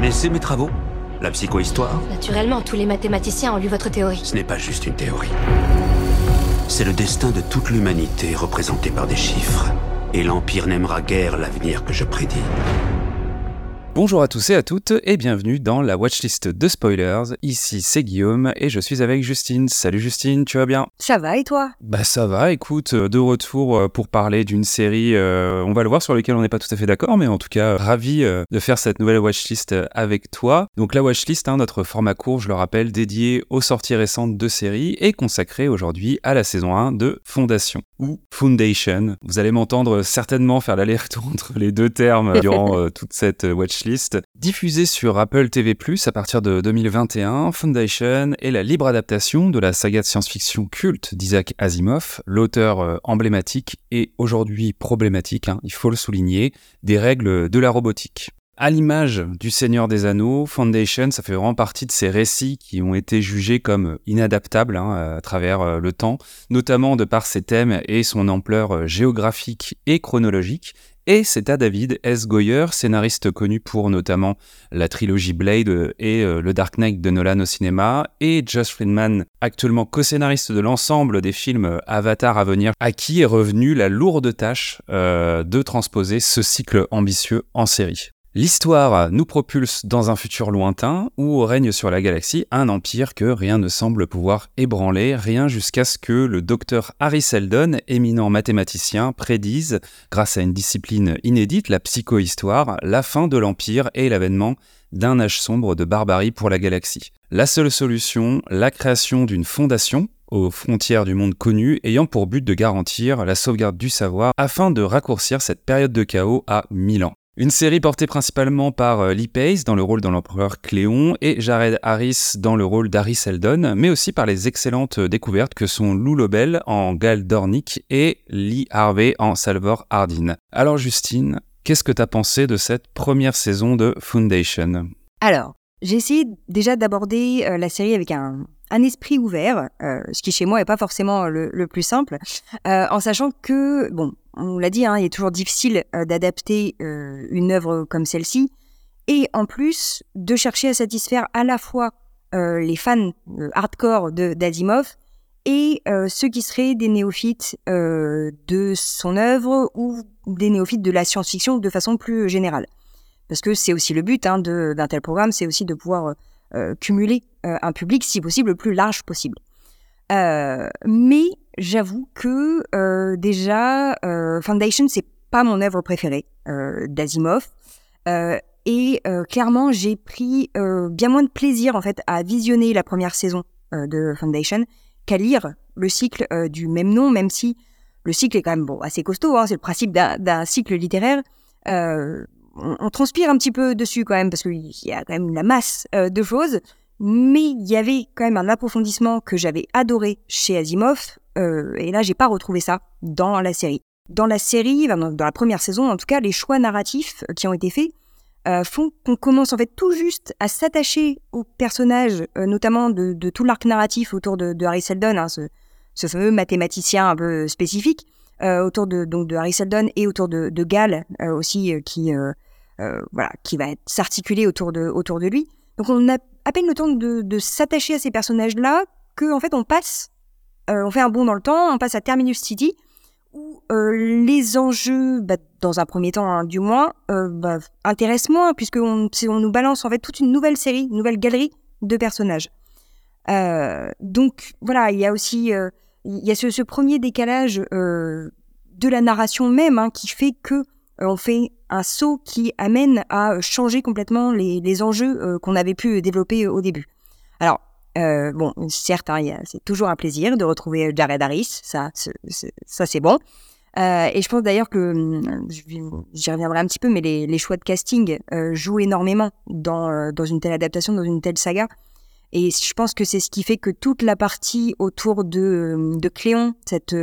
connaissez mes travaux La psychohistoire Naturellement, tous les mathématiciens ont lu votre théorie. Ce n'est pas juste une théorie. C'est le destin de toute l'humanité représenté par des chiffres. Et l'Empire n'aimera guère l'avenir que je prédis. Bonjour à tous et à toutes et bienvenue dans la watchlist de spoilers. Ici c'est Guillaume et je suis avec Justine. Salut Justine, tu vas bien? Ça va et toi? Bah ça va, écoute, euh, de retour euh, pour parler d'une série, euh, on va le voir, sur laquelle on n'est pas tout à fait d'accord, mais en tout cas ravi de faire cette nouvelle watchlist avec toi. Donc la watchlist, hein, notre format court, je le rappelle, dédié aux sorties récentes de séries et consacré aujourd'hui à la saison 1 de Fondation ou Foundation. Vous allez m'entendre certainement faire l'aller-retour entre les deux termes durant toute cette watchlist Diffusée sur Apple TV+, à partir de 2021, Foundation est la libre adaptation de la saga de science-fiction culte d'Isaac Asimov, l'auteur euh, emblématique et aujourd'hui problématique, hein, il faut le souligner, des règles de la robotique. À l'image du Seigneur des Anneaux, Foundation, ça fait vraiment partie de ces récits qui ont été jugés comme inadaptables hein, à travers euh, le temps, notamment de par ses thèmes et son ampleur euh, géographique et chronologique, et c'est à David S. Goyer, scénariste connu pour notamment la trilogie Blade et euh, le Dark Knight de Nolan au cinéma, et Josh Friedman, actuellement co-scénariste de l'ensemble des films Avatar à venir, à qui est revenue la lourde tâche euh, de transposer ce cycle ambitieux en série. L'histoire nous propulse dans un futur lointain où règne sur la galaxie un empire que rien ne semble pouvoir ébranler, rien jusqu'à ce que le docteur Harry Seldon, éminent mathématicien, prédise, grâce à une discipline inédite, la psychohistoire, la fin de l'empire et l'avènement d'un âge sombre de barbarie pour la galaxie. La seule solution, la création d'une fondation aux frontières du monde connu ayant pour but de garantir la sauvegarde du savoir afin de raccourcir cette période de chaos à 1000 ans. Une série portée principalement par euh, Lee Pace dans le rôle dans l'empereur Cléon et Jared Harris dans le rôle d'Harry Seldon, mais aussi par les excellentes découvertes que sont Lou Lobel en Gal Dornick et Lee Harvey en Salvor Hardin. Alors Justine, qu'est-ce que tu as pensé de cette première saison de Foundation? Alors, j'ai essayé déjà d'aborder euh, la série avec un, esprit ouvert, euh, ce qui chez moi n'est pas forcément le, plus simple, en sachant que, bon, on l'a dit, hein, il est toujours difficile euh, d'adapter euh, une œuvre comme celle-ci, et en plus de chercher à satisfaire à la fois euh, les fans hardcore d'Asimov et ceux qui seraient des néophytes de son œuvre ou des néophytes de la science-fiction de façon plus générale. Parce que c'est aussi le but hein, d'un tel programme, c'est aussi de pouvoir cumuler un public, si possible, le plus large possible. mais j'avoue que euh, déjà, euh, Foundation, c'est pas mon œuvre préférée euh, d'Asimov. Euh, et euh, clairement, j'ai pris bien moins de plaisir en fait à visionner la première saison de Foundation qu'à lire le cycle du même nom, même si le cycle est quand même bon, assez costaud. Hein, c'est le principe d'un cycle littéraire. On, on, transpire un petit peu dessus quand même parce qu'il y a quand même la masse de choses mais il y avait quand même un approfondissement que j'avais adoré chez Asimov, euh, et là j'ai pas retrouvé ça dans la série. Dans la série, dans, la première saison en tout cas, les choix narratifs qui ont été faits euh, font qu'on commence en fait tout juste à s'attacher aux personnages, euh, notamment de, tout l'arc narratif autour de, Harry Seldon, hein, ce, fameux mathématicien un peu spécifique, autour de, donc, de Harry Seldon et autour de, de Gal aussi, qui, voilà, qui va s'articuler autour de, autour de lui. Donc on a à peine le temps de, s'attacher à ces personnages-là que en fait on passe, euh, on fait un bond dans le temps, on passe à Terminus City où euh, les enjeux, bah, dans un premier temps hein, du moins, euh, bah, intéressent moins puisqu'on on nous balance en fait toute une nouvelle série, une nouvelle galerie de personnages. donc voilà, il y a aussi y a ce, premier décalage de la narration même hein, qui fait que on fait un saut qui amène à changer complètement les, enjeux euh, qu'on avait pu développer au début. Alors, euh, bon, certes, hein, c'est toujours un plaisir de retrouver Jared Harris, ça, ça c'est bon. Euh, et je pense d'ailleurs que, hum, j'y reviendrai un petit peu, mais les, choix de casting jouent énormément dans, dans une telle adaptation, dans une telle saga. Et je pense que c'est ce qui fait que toute la partie autour de, de Cléon, cette,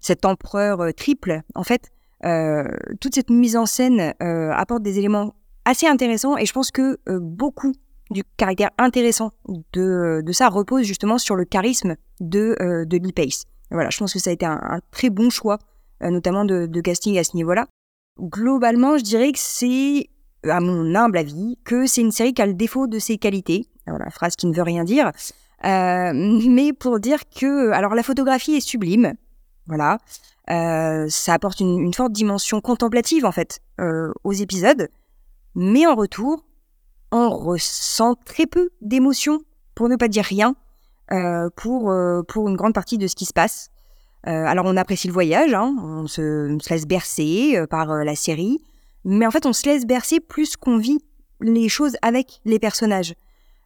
cet empereur triple, en fait, euh, toute cette mise en scène euh, apporte des éléments assez intéressants et je pense que euh, beaucoup du caractère intéressant de, de, ça repose justement sur le charisme de, de Lee Pace. voilà, je pense que ça a été un, très bon choix, notamment de, casting à ce niveau-là. Globalement, je dirais que c'est à mon humble avis, que c'est une série qui a le défaut de ses qualités. Voilà, phrase qui ne veut rien dire. Euh, mais pour dire que, alors la photographie est sublime, voilà, euh, ça apporte une, une, forte dimension contemplative en fait euh, aux épisodes, mais en retour, on ressent très peu d'émotions, pour ne pas dire rien, euh, pour euh, pour une grande partie de ce qui se passe. Euh, alors on apprécie le voyage, hein, on, se, laisse bercer par la série, mais en fait on se laisse bercer plus qu'on vit les choses avec les personnages.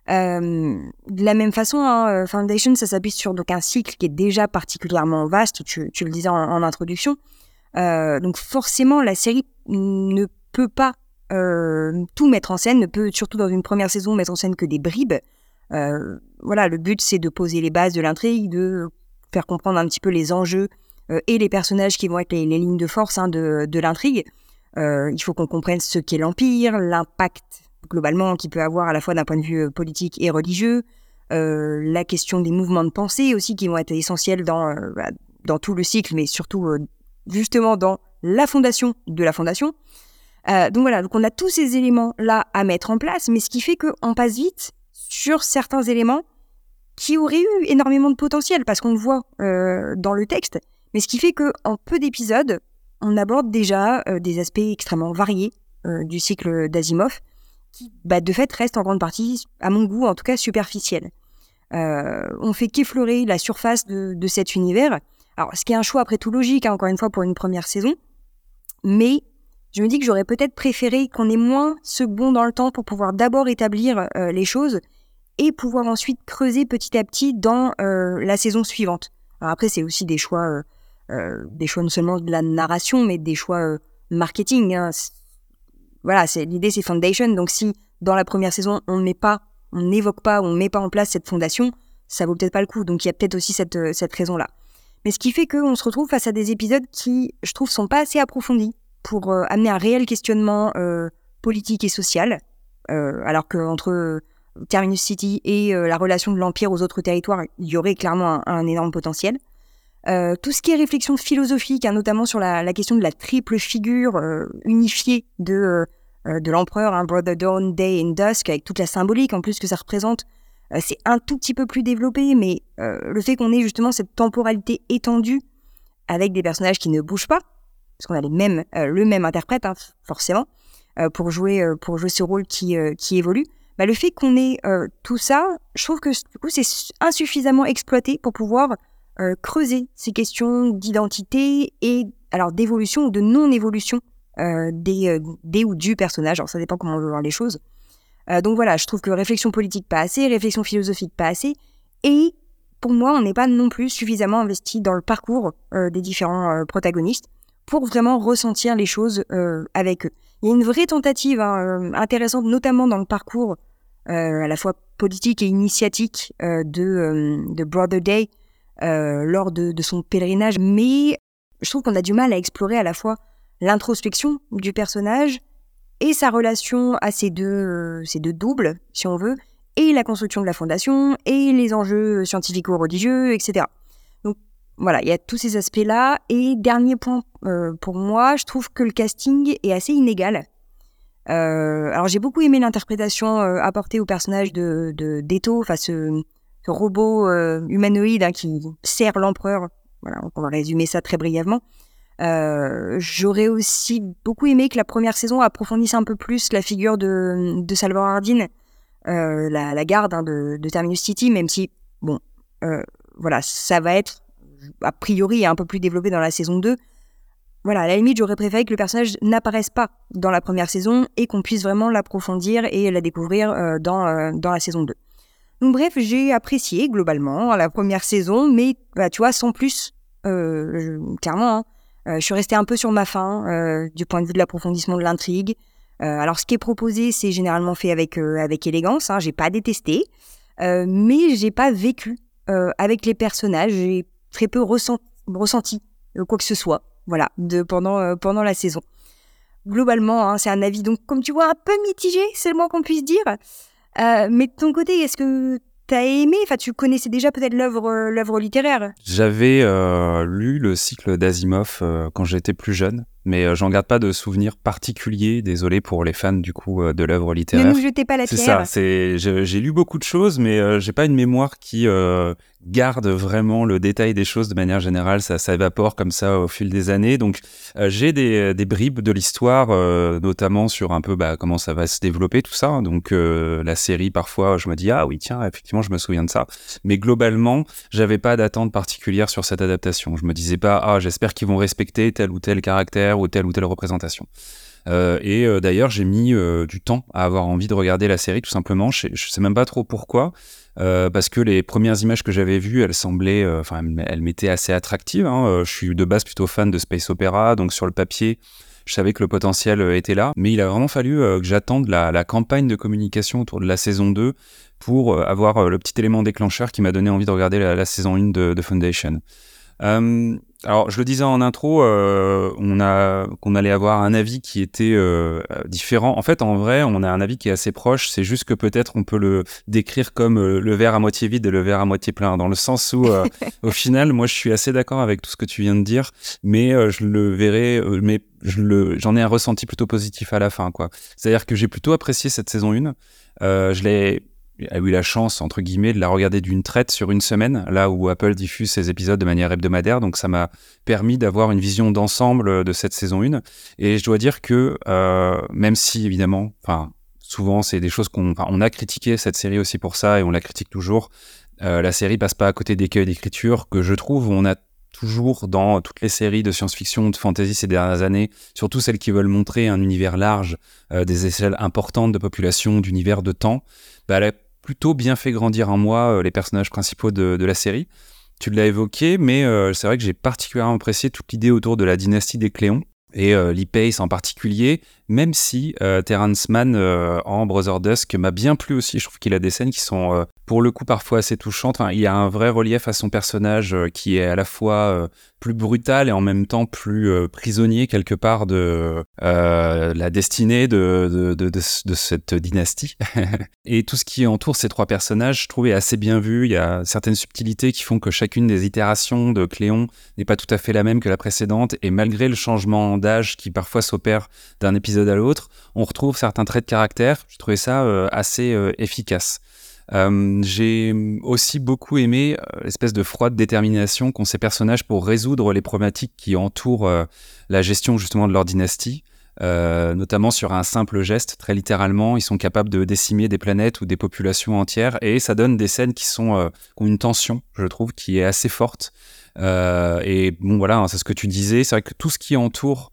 De la même façon, hein, Foundation, ça s'appuie sur donc un cycle qui est déjà particulièrement vaste. Tu, tu le disais en, introduction. Donc forcément, la série ne peut pas euh, tout mettre en scène, ne peut surtout dans une première saison mettre en scène que des bribes. Euh, voilà, le but c'est de poser les bases de l'intrigue, de faire comprendre un petit peu les enjeux euh, et les personnages qui vont être les, lignes de force hein, de, de l'intrigue. il faut qu'on comprenne ce qu'est l'empire, l'impact globalement qu'il peut avoir à la fois d'un point de vue politique et religieux, la question des mouvements de pensée aussi qui vont être essentiels dans, euh, dans tout le cycle, mais surtout justement dans la fondation de la fondation. Donc voilà, donc on a tous ces éléments là à mettre en place, mais ce qui fait qu'on passe vite sur certains éléments qui auraient eu énormément de potentiel parce qu'on le voit dans le texte, mais ce qui fait que en peu d'épisodes, on aborde déjà des aspects extrêmement variés du cycle d'Asimov qui, bah, de fait, reste en grande partie, à mon goût, en tout cas, superficielle. Euh, on fait qu'effleurer la surface de, de, cet univers. Alors, ce qui est un choix après tout logique, hein, encore une fois, pour une première saison. Mais je me dis que j'aurais peut-être préféré qu'on ait moins ce bond dans le temps pour pouvoir d'abord établir euh, les choses et pouvoir ensuite creuser petit à petit dans euh, la saison suivante. Alors après, c'est aussi des choix, euh, des choix non seulement de la narration, mais des choix marketing. Hein voilà, c'est l'idée, c'est foundation. Donc si dans la première saison on met pas, on n'évoque pas, on met pas en place cette fondation, ça vaut peut-être pas le coup. Donc il y a peut-être aussi cette cette raison-là. Mais ce qui fait qu'on se retrouve face à des épisodes qui, je trouve, sont pas assez approfondis pour euh, amener un réel questionnement euh, politique et social. Euh, alors qu'entre Terminus City et la relation de l'Empire aux autres territoires, il y aurait clairement un, énorme potentiel. Tout ce qui est réflexion philosophique, hein, notamment sur la, question de la triple figure unifiée de, de l'empereur, hein, Brother Dawn, Day and Dusk, avec toute la symbolique en plus que ça représente, c'est un tout petit peu plus développé, mais le fait qu'on ait justement cette temporalité étendue avec des personnages qui ne bougent pas, parce qu'on a les mêmes, le même interprète, hein, forcément, pour jouer pour jouer ce rôle qui, qui évolue. Bah, le fait qu'on ait tout ça, je trouve que du coup c'est insuffisamment exploité pour pouvoir euh, creuser ces questions d'identité et alors d'évolution ou de non-évolution euh, des, euh, des ou du personnage. Alors ça dépend comment on veut voir les choses. Euh, donc voilà, je trouve que réflexion politique pas assez, réflexion philosophique pas assez, et pour moi, on n'est pas non plus suffisamment investi dans le parcours euh, des différents protagonistes pour vraiment ressentir les choses avec eux. Il y a une vraie tentative hein, intéressante, notamment dans le parcours à la fois politique et initiatique de, de Brother Day, euh, lors de, de, son pèlerinage, mais je trouve qu'on a du mal à explorer à la fois l'introspection du personnage et sa relation à ces deux, euh, ces deux doubles, si on veut, et la construction de la fondation, et les enjeux scientifico-religieux, etc. Voilà, il y a tous ces aspects-là. Et dernier point euh, pour moi, je trouve que le casting est assez inégal. Euh, alors j'ai beaucoup aimé l'interprétation euh, apportée au personnage de, de d'Eto, enfin ce, robot humanoïde hein, qui sert l'empereur. Voilà, on va résumer ça très brièvement. J'aurais aussi beaucoup aimé que la première saison approfondisse un peu plus la figure de, Salvador Hardin, la, garde hein, de, de, Terminus City, même si, bon, voilà, ça va être a priori un peu plus développé dans la saison 2. Voilà, à la limite, j'aurais préféré que le personnage n'apparaisse pas dans la première saison et qu'on puisse vraiment l'approfondir et la découvrir euh, dans, euh, dans la saison 2. Donc bref, j'ai apprécié globalement la première saison, mais bah, tu vois, sans plus, euh, clairement, hein, je suis restée un peu sur ma faim du point de vue de l'approfondissement de l'intrigue. Alors ce qui est proposé, c'est généralement fait avec avec élégance. Hein, j'ai pas détesté, mais j'ai pas vécu avec les personnages. Très peu ressent, ressenti quoi que ce soit. Voilà, de pendant pendant la saison. Globalement, hein, c'est un avis donc comme tu vois un peu mitigé, c'est le moins qu'on puisse dire. Euh, mais de ton côté, est-ce que t'as aimé Enfin, tu connaissais déjà peut-être l'œuvre, l'œuvre littéraire? J'avais euh, lu le cycle d'Asimov euh, quand j'étais plus jeune, mais j'en garde pas de souvenir particulier. Désolé pour les fans du coup de l'œuvre littéraire. Ne nous jetez pas la pierre. C'est ça. C'est j'ai lu beaucoup de choses, mais j'ai pas une mémoire qui garde vraiment le détail des choses de manière générale. Ça, ça évapore comme ça au fil des années. Donc, euh, j'ai des, des, bribes de l'histoire, euh, notamment sur un peu bah, comment ça va se développer, tout ça. Donc, euh, la série, parfois, je me dis, ah oui, tiens, effectivement, je me souviens de ça. Mais globalement, j'avais pas d'attente particulière sur cette adaptation. Je me disais pas, ah, j'espère qu'ils vont respecter tel ou tel caractère ou telle ou telle représentation. Euh, et d'ailleurs, j'ai mis du temps à avoir envie de regarder la série, tout simplement. Je, je sais même pas trop pourquoi. Euh, parce que les premières images que j'avais vues, elles semblaient, euh, enfin, elles, m'étaient assez attractives. Hein. Euh, je suis de base plutôt fan de space opéra, donc sur le papier, je savais que le potentiel était là, mais il a vraiment fallu que j'attende la, campagne de communication autour de la saison 2 pour avoir le petit élément déclencheur qui m'a donné envie de regarder la, saison 1 de, de Foundation. Alors, je le disais en intro, euh, on a qu'on allait avoir un avis qui était euh, différent. En fait, en vrai, on a un avis qui est assez proche. C'est juste que peut-être on peut le décrire comme euh, le verre à moitié vide et le verre à moitié plein, dans le sens où, au final, moi, je suis assez d'accord avec tout ce que tu viens de dire, mais je le verrai, mais je le, j'en ai un ressenti plutôt positif à la fin, quoi. C'est-à-dire que j'ai plutôt apprécié cette saison 1. je l'ai a eu la chance, entre guillemets, de la regarder d'une traite sur une semaine, là où Apple diffuse ses épisodes de manière hebdomadaire. Donc ça m'a permis d'avoir une vision d'ensemble de cette saison 1. Et je dois dire que, euh, même si évidemment, enfin, souvent c'est des choses qu'on on a critiqué cette série aussi pour ça et on la critique toujours. Euh, la série passe pas à côté d'écueils d'écriture que je trouve on a toujours dans toutes les séries de science-fiction, de fantasy ces dernières années, surtout celles qui veulent montrer un univers large, euh, des échelles importantes de population, d'univers, de temps, bah, plutôt bien fait grandir en moi euh, les personnages principaux de, la série. Tu l'as évoqué, mais euh, c'est vrai que j'ai particulièrement apprécié toute l'idée autour de la dynastie des Cléons et euh, Lee Pace en particulier, même si euh, Terrence Mann en Brother Dusk m'a bien plu aussi. Je trouve qu'il a des scènes qui sont pour le coup parfois assez touchantes. il y a un vrai relief à son personnage qui est à la fois plus brutal et en même temps plus euh, prisonnier quelque part de euh, la destinée de, de, de, de cette dynastie. et tout ce qui entoure ces trois personnages, je trouvais assez bien vu. Il y a certaines subtilités qui font que chacune des itérations de Cléon n'est pas tout à fait la même que la précédente. Et malgré le changement d'âge qui parfois s'opère d'un épisode à l'autre, on retrouve certains traits de caractère. Je trouvais ça euh, assez efficace. Euh, j'ai aussi beaucoup aimé euh, l'espèce de froide détermination qu'ont ces personnages pour résoudre les problématiques qui entourent euh, la gestion justement de leur dynastie. notamment sur un simple geste, très littéralement, ils sont capables de décimer des planètes ou des populations entières, et ça donne des scènes qui sont ont une tension, je trouve, qui est assez forte. et bon, voilà, hein, c'est ce que tu disais, c'est vrai que tout ce qui entoure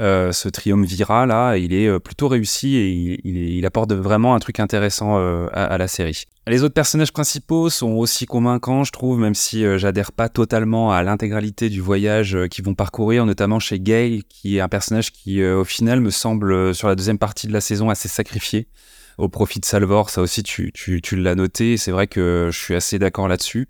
euh, ce triumvirat là, il est euh, plutôt réussi et il, apporte vraiment un truc intéressant euh, à, la série. Les autres personnages principaux sont aussi convaincants, je trouve, même si j'adhère pas totalement à l'intégralité du voyage qu'ils vont parcourir, notamment chez Gay, qui est un personnage qui, au final, me semble sur la deuxième partie de la saison assez sacrifié au profit de Salvor. Ça aussi, tu l'as noté. C'est vrai que je suis assez d'accord là-dessus.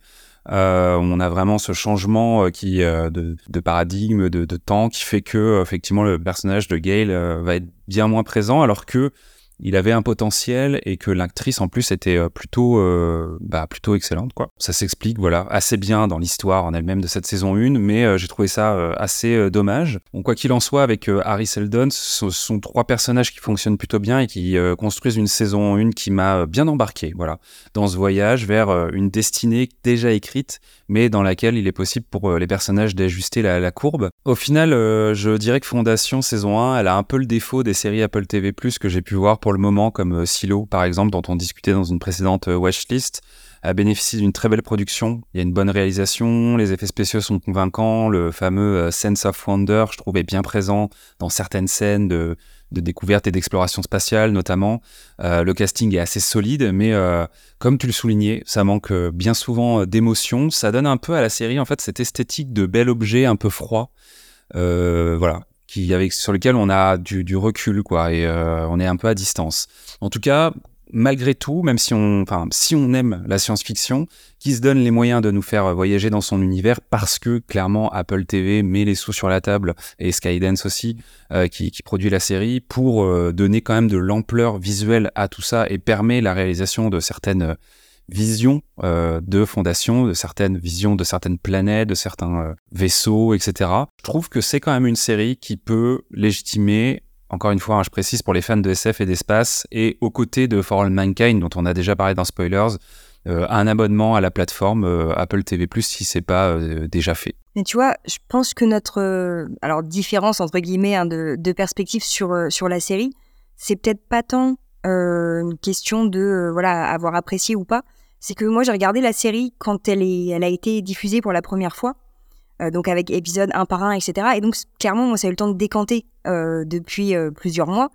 Euh, on a vraiment ce changement euh, qui euh, de, paradigme, de, de, temps, qui fait que effectivement le personnage de Gale va être bien moins présent, alors que il avait un potentiel et que l'actrice en plus était euh, plutôt euh, bah, plutôt excellente quoi. Ça s'explique voilà assez bien dans l'histoire en elle-même de cette saison 1 mais euh, j'ai trouvé ça assez dommage. Quoi qu'il en soit avec Harry Seldon, ce sont trois personnages qui fonctionnent plutôt bien et qui construisent une saison 1 qui m'a bien embarqué voilà dans ce voyage vers une destinée déjà écrite mais dans laquelle il est possible pour les personnages d'ajuster la, la, courbe. Au final, je dirais que Fondation saison 1, elle a un peu le défaut des séries Apple TV+ que j'ai pu voir pour le moment, comme euh, Silo par exemple, dont on discutait dans une précédente euh, watchlist, a bénéficié d'une très belle production. Il y a une bonne réalisation, les effets spéciaux sont convaincants, le fameux euh, sense of wonder, je trouvais bien présent dans certaines scènes de, découverte et d'exploration spatiale notamment. le casting est assez solide, mais comme tu le soulignais, ça manque bien souvent d'émotion. Ça donne un peu à la série en fait cette esthétique de bel objet un peu froid. voilà, qui avec sur lequel on a du, du recul quoi et euh, on est un peu à distance. En tout cas, malgré tout, même si on, enfin, si on aime la science-fiction, qui se donne les moyens de nous faire voyager dans son univers parce que clairement Apple TV met les sous sur la table et Skydance aussi, euh, qui, qui, produit la série, pour euh, donner quand même de l'ampleur visuelle à tout ça et permet la réalisation de certaines visions de fondation, de certaines visions de certaines planètes, de certains vaisseaux, etc. Je trouve que c'est quand même une série qui peut légitimer encore une fois, hein, je précise pour les fans de SF et d'espace, et aux côtés de For All Mankind, dont on a déjà parlé dans Spoilers, euh, un abonnement à la plateforme euh, Apple TV+, si c'est pas euh, déjà fait. Mais tu vois, je pense que notre alors différence entre guillemets hein, de, de, perspective sur sur la série, c'est peut-être pas tant une question de voilà avoir apprécié ou pas. C'est que moi j'ai regardé la série quand elle est elle a été diffusée pour la première fois, donc avec épisode un par un, etc. Et donc clairement moi ça a eu le temps de décanter depuis plusieurs mois,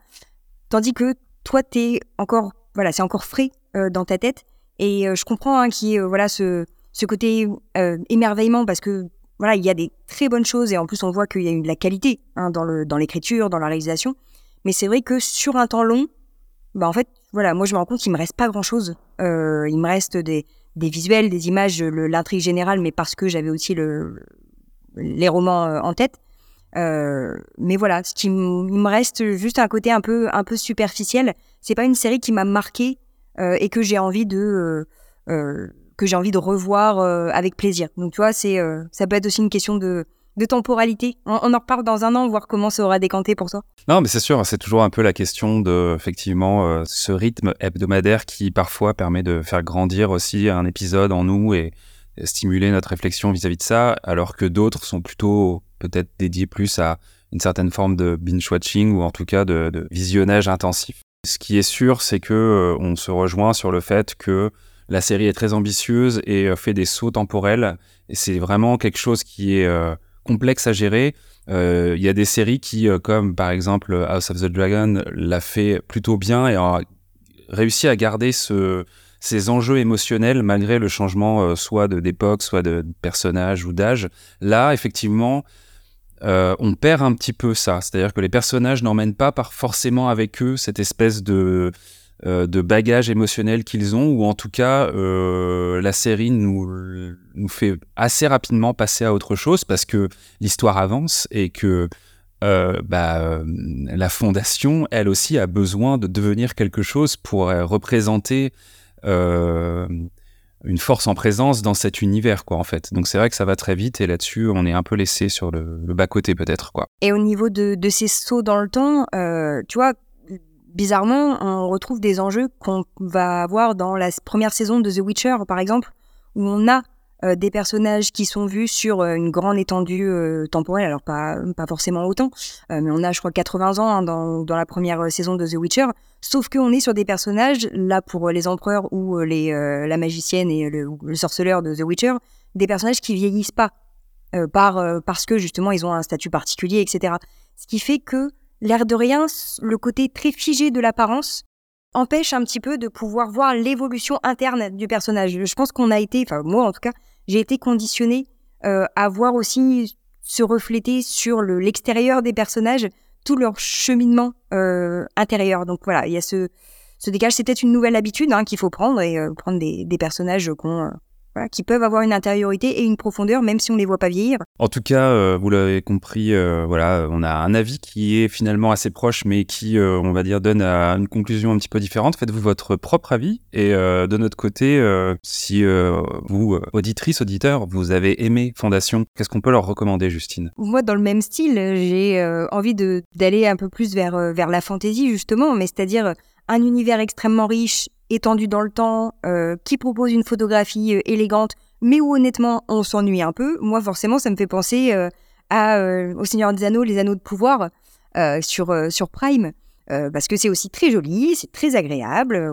tandis que toi t'es encore voilà c'est encore frais dans ta tête et euh, je comprends hein, qu'il y euh, voilà, ce, ce côté euh, émerveillement parce que voilà, il y a des très bonnes choses et en plus on voit qu'il y a eu de la qualité hein, dans le dans l'écriture, dans la réalisation. Mais c'est vrai que sur un temps long, bah en fait, voilà, moi je me rends compte qu'il me reste pas grand chose. Euh, il me reste des, des visuels, des images, l'intrigue générale, mais parce que j'avais aussi le, les romans en tête. Euh, mais voilà, ce qui il me reste juste un côté un peu un peu superficiel. C'est pas une série qui m'a marqué euh, et que j'ai envie de euh, euh, que j'ai envie de revoir avec plaisir. Donc tu vois, c'est ça peut être aussi une question de de temporalité. On, en reparle dans un an, voir comment ça aura décanté pour toi. Non, mais c'est sûr, c'est toujours un peu la question de, effectivement, ce rythme hebdomadaire qui parfois permet de faire grandir aussi un épisode en nous et, stimuler notre réflexion vis-à-vis de ça, alors que d'autres sont plutôt peut-être dédiés plus à une certaine forme de binge-watching ou en tout cas de, visionnage intensif. Ce qui est sûr, c'est que euh, on se rejoint sur le fait que la série est très ambitieuse et euh, fait des sauts temporels. Et c'est vraiment quelque chose qui est euh, complexe à gérer. Il y a des séries qui, comme par exemple House of the Dragon, l'a fait plutôt bien et a réussi à garder ce, ces enjeux émotionnels malgré le changement soit d'époque, soit de personnage ou d'âge. Là, effectivement, euh, on perd un petit peu ça. C'est-à-dire que les personnages n'emmènent pas par forcément avec eux cette espèce de, euh, de bagage émotionnel qu'ils ont, ou en tout cas, euh, la série nous, nous fait assez rapidement passer à autre chose parce que l'histoire avance et que bah, la fondation, elle aussi, a besoin de devenir quelque chose pour représenter une force en présence dans cet univers, quoi, en fait. Donc c'est vrai que ça va très vite et là-dessus, on est un peu laissé sur le, bas-côté, peut-être, quoi. Et au niveau de, de ces sauts dans le temps, euh, tu vois, bizarrement, on retrouve des enjeux qu'on va avoir dans la première saison de The Witcher, par exemple, où on a euh, des personnages qui sont vus sur euh, une grande étendue euh, temporelle, alors pas, pas forcément autant, mais on a je crois 80 ans hein, dans, dans, la première saison de The Witcher, sauf qu'on est sur des personnages, là pour les empereurs ou les, la magicienne et le, le, sorceleur de The Witcher, des personnages qui vieillissent pas, par, parce que justement ils ont un statut particulier, etc. Ce qui fait que, l'air de rien, le côté très figé de l'apparence empêche un petit peu de pouvoir voir l'évolution interne du personnage. Je pense qu'on a été, enfin moi en tout cas, j'ai été conditionnée euh, à voir aussi se refléter sur l'extérieur des personnages tout leur cheminement euh, intérieur. Donc voilà, il y a ce, ce dégage. C'est peut-être une nouvelle habitude hein, qu'il faut prendre et euh, prendre des, personnages qui peuvent avoir une intériorité et une profondeur, même si on les voit pas vieillir. En tout cas, euh, vous l'avez compris, euh, voilà, on a un avis qui est finalement assez proche, mais qui, euh, on va dire, donne à une conclusion un petit peu différente. Faites-vous votre propre avis. Et de notre côté, si vous, auditrice, auditeur, vous avez aimé Fondation, qu'est-ce qu'on peut leur recommander, Justine? Moi, dans le même style, j'ai envie d'aller un peu plus vers, vers la fantaisie, justement, mais c'est-à-dire un univers extrêmement riche étendu dans le temps, euh, qui propose une photographie euh, élégante, mais où honnêtement on s'ennuie un peu. Moi forcément ça me fait penser euh, à au Seigneur des Anneaux, les Anneaux de pouvoir sur Prime, parce que c'est aussi très joli, c'est très agréable.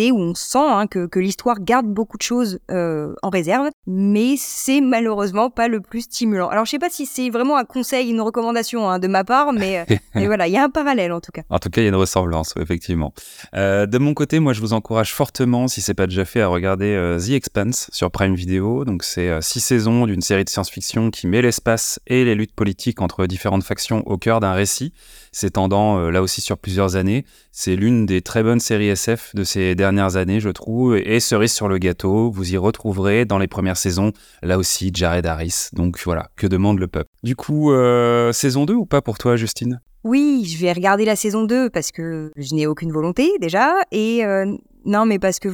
Où on sent hein, que, que l'histoire garde beaucoup de choses euh, en réserve, mais c'est malheureusement pas le plus stimulant. Alors je sais pas si c'est vraiment un conseil, une recommandation hein, de ma part, mais, euh, mais voilà, il y a un parallèle en tout cas. En tout cas, il y a une ressemblance, effectivement. Euh, de mon côté, moi je vous encourage fortement, si c'est pas déjà fait, à regarder euh, The Expanse sur Prime Video. Donc c'est six saisons d'une série de science-fiction qui met l'espace et les luttes politiques entre différentes factions au cœur d'un récit s'étendant là aussi sur plusieurs années. C'est l'une des très bonnes séries SF de ces dernières années, je trouve. Et cerise sur le gâteau, vous y retrouverez dans les premières saisons, là aussi, Jared Harris. Donc voilà, que demande le peuple? Du coup, euh, saison 2 ou pas pour toi, Justine? Oui, je vais regarder la saison 2 parce que je n'ai aucune volonté déjà. Et euh, non, mais parce que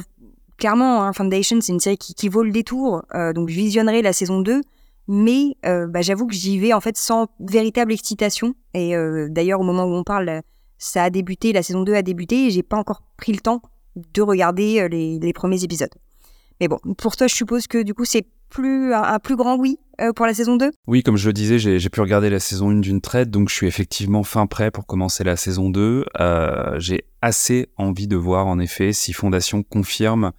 clairement, hein, Foundation, c'est une série qui, vaut le détour. Euh, donc, je visionnerai la saison 2. Mais bah, j'avoue que j'y vais en fait sans véritable excitation. Et d'ailleurs, au moment où on parle, ça a débuté, la saison 2 a débuté et j'ai pas encore pris le temps de regarder les, les, premiers épisodes. Mais bon, pour toi, je suppose que du coup, c'est plus un, plus grand oui pour la saison 2 Oui, comme je le disais, j'ai pu regarder la saison 1 d'une traite, donc je suis effectivement fin prêt pour commencer la saison 2. Euh, j'ai assez envie de voir en effet si Fondation confirme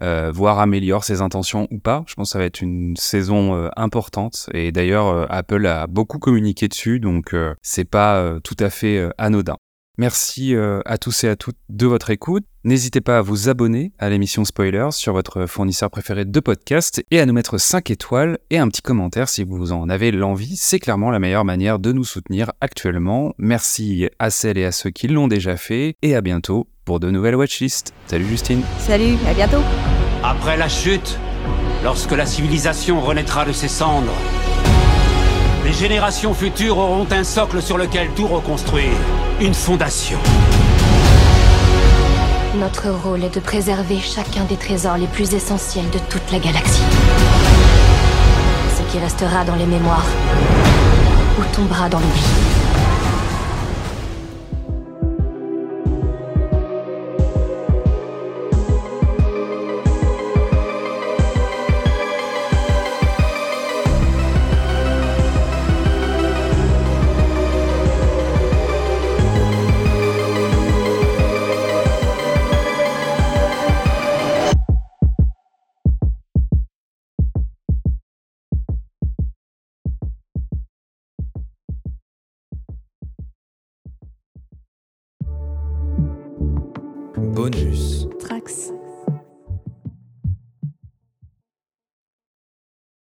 euh, voire améliore ses intentions ou pas. Je pense que ça va être une saison euh, importante et d'ailleurs euh, Apple a beaucoup communiqué dessus donc euh, c'est pas tout à fait anodin. Merci à tous et à toutes de votre écoute. N'hésitez pas à vous abonner à l'émission Spoilers sur votre fournisseur préféré de podcast et à nous mettre 5 étoiles et un petit commentaire si vous en avez l'envie. C'est clairement la meilleure manière de nous soutenir actuellement. Merci à celles et à ceux qui l'ont déjà fait et à bientôt pour de nouvelles watchlists. Salut Justine. Salut, à bientôt. Après la chute, lorsque la civilisation renaîtra de ses cendres, les générations futures auront un socle sur lequel tout reconstruire. Une fondation. Notre rôle est de préserver chacun des trésors les plus essentiels de toute la galaxie. Ce qui restera dans les mémoires ou tombera dans l'oubli.